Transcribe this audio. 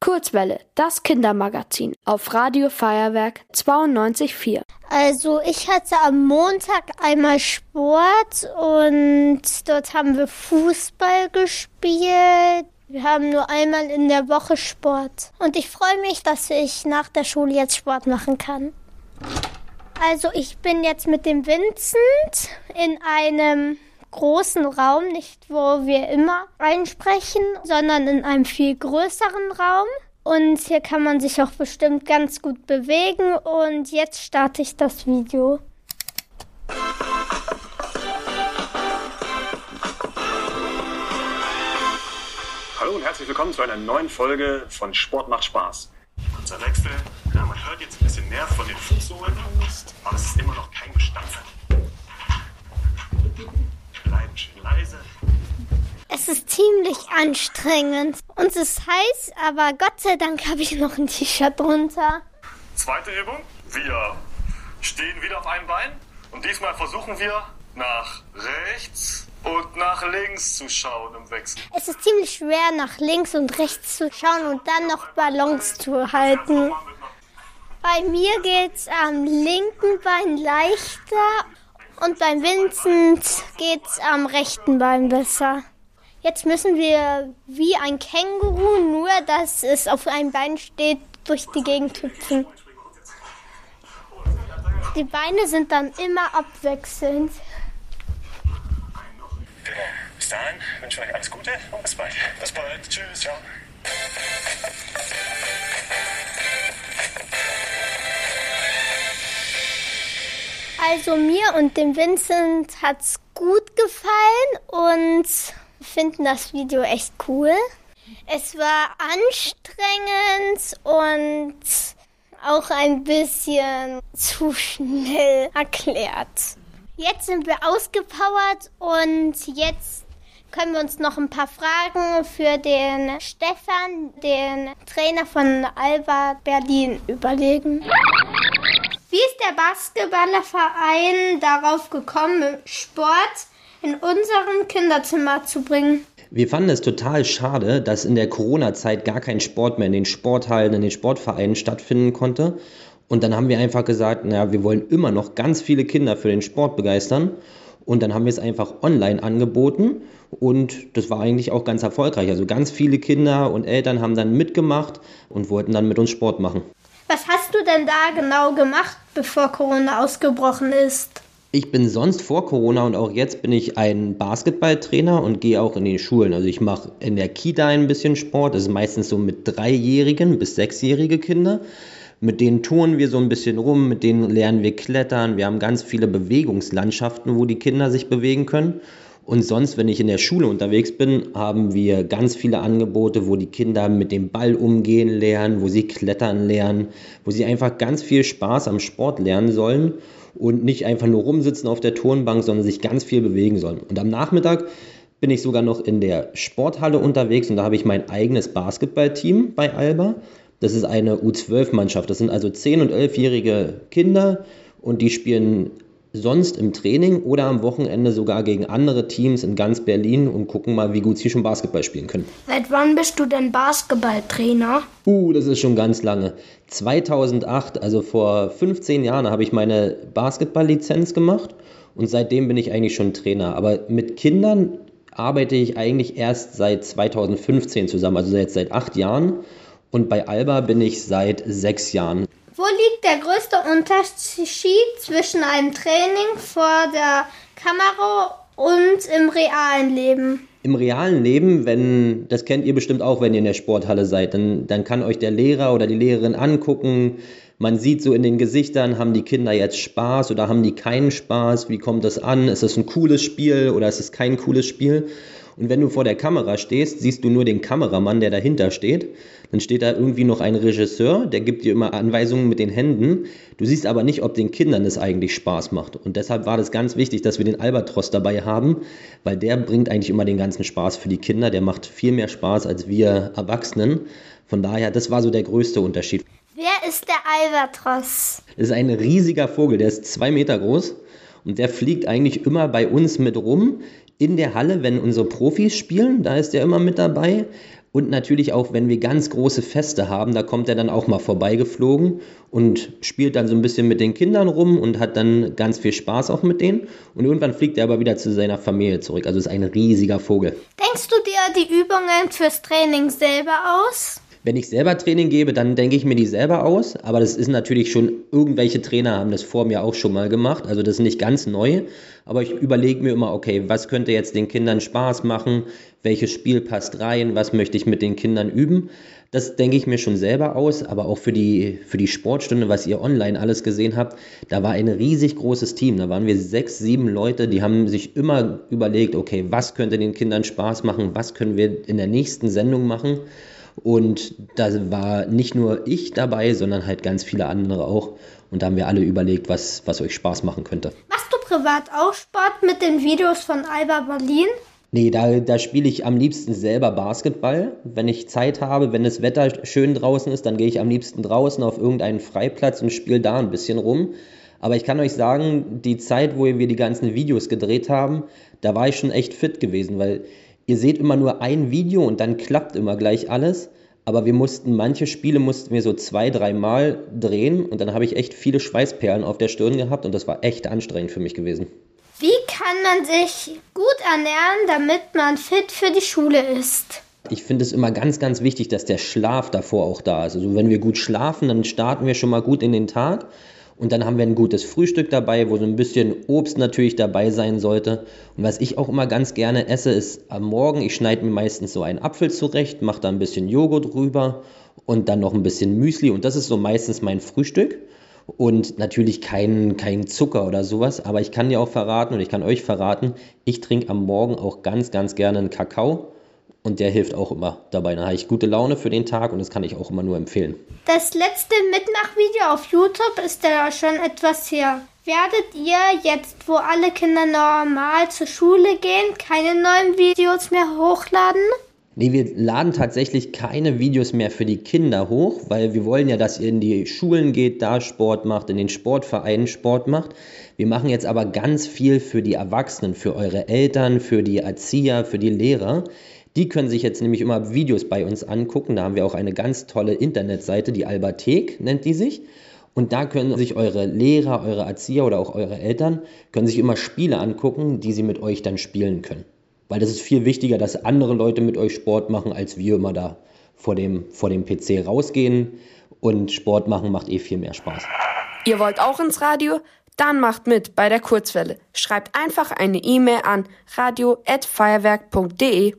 Kurzwelle, das Kindermagazin auf Radio Feuerwerk 92.4. Also ich hatte am Montag einmal Sport und dort haben wir Fußball gespielt. Wir haben nur einmal in der Woche Sport. Und ich freue mich, dass ich nach der Schule jetzt Sport machen kann. Also ich bin jetzt mit dem Vincent in einem großen Raum, nicht wo wir immer einsprechen, sondern in einem viel größeren Raum. Und hier kann man sich auch bestimmt ganz gut bewegen. Und jetzt starte ich das Video. Hallo und herzlich willkommen zu einer neuen Folge von Sport macht Spaß. Unser Wechsel, ja, man hört jetzt ein bisschen Nerv von den Fußsohlen, aber es ist immer noch kein Bestandteil bleiben schön leise. Es ist ziemlich anstrengend. Und es ist heiß, aber Gott sei Dank habe ich noch ein T-Shirt drunter. Zweite Übung. Wir stehen wieder auf einem Bein. Und diesmal versuchen wir nach rechts und nach links zu schauen im Wechsel. Es ist ziemlich schwer, nach links und rechts zu schauen und dann noch Ballons zu halten. Bei mir geht es am linken Bein leichter und beim Vincent geht's am rechten Bein besser. Jetzt müssen wir wie ein Känguru, nur dass es auf einem Bein steht, durch die Gegend hüpfen. Die Beine sind dann immer abwechselnd. Bis dahin wünsche ich euch alles Gute und bis bald. Bis bald. Tschüss. Ciao. Also mir und dem Vincent hat's gut gefallen und finden das Video echt cool. Es war anstrengend und auch ein bisschen zu schnell erklärt. Jetzt sind wir ausgepowert und jetzt können wir uns noch ein paar Fragen für den Stefan, den Trainer von Alba Berlin, überlegen. Wie ist der Basketballerverein darauf gekommen, Sport in unserem Kinderzimmer zu bringen? Wir fanden es total schade, dass in der Corona-Zeit gar kein Sport mehr in den Sporthallen, in den Sportvereinen stattfinden konnte. Und dann haben wir einfach gesagt, naja, wir wollen immer noch ganz viele Kinder für den Sport begeistern. Und dann haben wir es einfach online angeboten und das war eigentlich auch ganz erfolgreich. Also ganz viele Kinder und Eltern haben dann mitgemacht und wollten dann mit uns Sport machen. Hast du denn da genau gemacht, bevor Corona ausgebrochen ist? Ich bin sonst vor Corona und auch jetzt bin ich ein Basketballtrainer und gehe auch in die Schulen. Also ich mache in der Kita ein bisschen Sport. Das ist meistens so mit dreijährigen bis sechsjährige Kinder. Mit denen touren wir so ein bisschen rum, mit denen lernen wir klettern. Wir haben ganz viele Bewegungslandschaften, wo die Kinder sich bewegen können. Und sonst, wenn ich in der Schule unterwegs bin, haben wir ganz viele Angebote, wo die Kinder mit dem Ball umgehen lernen, wo sie klettern lernen, wo sie einfach ganz viel Spaß am Sport lernen sollen und nicht einfach nur rumsitzen auf der Turnbank, sondern sich ganz viel bewegen sollen. Und am Nachmittag bin ich sogar noch in der Sporthalle unterwegs und da habe ich mein eigenes Basketballteam bei Alba. Das ist eine U12-Mannschaft. Das sind also 10- und 11-jährige Kinder und die spielen sonst im Training oder am Wochenende sogar gegen andere Teams in ganz Berlin und gucken mal, wie gut sie schon Basketball spielen können. Seit wann bist du denn Basketballtrainer? Uh, das ist schon ganz lange. 2008, also vor 15 Jahren, habe ich meine Basketballlizenz gemacht und seitdem bin ich eigentlich schon Trainer. Aber mit Kindern arbeite ich eigentlich erst seit 2015 zusammen, also jetzt seit acht Jahren. Und bei Alba bin ich seit sechs Jahren. Wo liegt der größte Unterschied zwischen einem Training vor der Kamera und im realen Leben? Im realen Leben, wenn, das kennt ihr bestimmt auch, wenn ihr in der Sporthalle seid, dann, dann kann euch der Lehrer oder die Lehrerin angucken. Man sieht so in den Gesichtern, haben die Kinder jetzt Spaß oder haben die keinen Spaß? Wie kommt das an? Ist es ein cooles Spiel oder ist es kein cooles Spiel? Und wenn du vor der Kamera stehst, siehst du nur den Kameramann, der dahinter steht. Dann steht da irgendwie noch ein Regisseur, der gibt dir immer Anweisungen mit den Händen. Du siehst aber nicht, ob den Kindern es eigentlich Spaß macht. Und deshalb war das ganz wichtig, dass wir den Albatros dabei haben, weil der bringt eigentlich immer den ganzen Spaß für die Kinder. Der macht viel mehr Spaß als wir Erwachsenen. Von daher, das war so der größte Unterschied. Wer ist der Albatros? Das ist ein riesiger Vogel, der ist zwei Meter groß und der fliegt eigentlich immer bei uns mit rum in der Halle, wenn unsere Profis spielen, da ist er immer mit dabei. Und natürlich auch, wenn wir ganz große Feste haben, da kommt er dann auch mal vorbeigeflogen und spielt dann so ein bisschen mit den Kindern rum und hat dann ganz viel Spaß auch mit denen. Und irgendwann fliegt er aber wieder zu seiner Familie zurück. Also ist ein riesiger Vogel. Denkst du dir die Übungen fürs Training selber aus? Wenn ich selber Training gebe, dann denke ich mir die selber aus. Aber das ist natürlich schon, irgendwelche Trainer haben das vor mir auch schon mal gemacht. Also das ist nicht ganz neu. Aber ich überlege mir immer, okay, was könnte jetzt den Kindern Spaß machen? Welches Spiel passt rein? Was möchte ich mit den Kindern üben? Das denke ich mir schon selber aus, aber auch für die, für die Sportstunde, was ihr online alles gesehen habt, da war ein riesig großes Team. Da waren wir sechs, sieben Leute, die haben sich immer überlegt, okay, was könnte den Kindern Spaß machen? Was können wir in der nächsten Sendung machen? Und da war nicht nur ich dabei, sondern halt ganz viele andere auch. Und da haben wir alle überlegt, was, was euch Spaß machen könnte. Machst du privat auch Sport mit den Videos von Alba Berlin? Nee, da, da spiele ich am liebsten selber Basketball. Wenn ich Zeit habe, wenn das Wetter schön draußen ist, dann gehe ich am liebsten draußen auf irgendeinen Freiplatz und spiele da ein bisschen rum. Aber ich kann euch sagen, die Zeit, wo wir die ganzen Videos gedreht haben, da war ich schon echt fit gewesen, weil ihr seht immer nur ein Video und dann klappt immer gleich alles. Aber wir mussten, manche Spiele mussten wir so zwei, dreimal drehen und dann habe ich echt viele Schweißperlen auf der Stirn gehabt und das war echt anstrengend für mich gewesen. Wie kann man sich gut ernähren, damit man fit für die Schule ist? Ich finde es immer ganz, ganz wichtig, dass der Schlaf davor auch da ist. Also wenn wir gut schlafen, dann starten wir schon mal gut in den Tag. Und dann haben wir ein gutes Frühstück dabei, wo so ein bisschen Obst natürlich dabei sein sollte. Und was ich auch immer ganz gerne esse, ist am Morgen, ich schneide mir meistens so einen Apfel zurecht, mache da ein bisschen Joghurt drüber und dann noch ein bisschen Müsli. Und das ist so meistens mein Frühstück. Und natürlich kein, kein Zucker oder sowas. Aber ich kann dir auch verraten und ich kann euch verraten, ich trinke am Morgen auch ganz, ganz gerne einen Kakao und der hilft auch immer dabei. Dann habe ich gute Laune für den Tag und das kann ich auch immer nur empfehlen. Das letzte Mitmachvideo auf YouTube ist ja schon etwas her. Werdet ihr jetzt, wo alle Kinder normal zur Schule gehen, keine neuen Videos mehr hochladen? Nee, wir laden tatsächlich keine Videos mehr für die Kinder hoch, weil wir wollen ja, dass ihr in die Schulen geht, da Sport macht, in den Sportvereinen Sport macht. Wir machen jetzt aber ganz viel für die Erwachsenen, für eure Eltern, für die Erzieher, für die Lehrer. Die können sich jetzt nämlich immer Videos bei uns angucken. Da haben wir auch eine ganz tolle Internetseite, die Albathek nennt die sich. Und da können sich eure Lehrer, eure Erzieher oder auch eure Eltern, können sich immer Spiele angucken, die sie mit euch dann spielen können. Weil das ist viel wichtiger, dass andere Leute mit euch Sport machen, als wir immer da vor dem, vor dem PC rausgehen. Und Sport machen macht eh viel mehr Spaß. Ihr wollt auch ins Radio? Dann macht mit bei der Kurzwelle. Schreibt einfach eine E-Mail an radio.feuerwerk.de.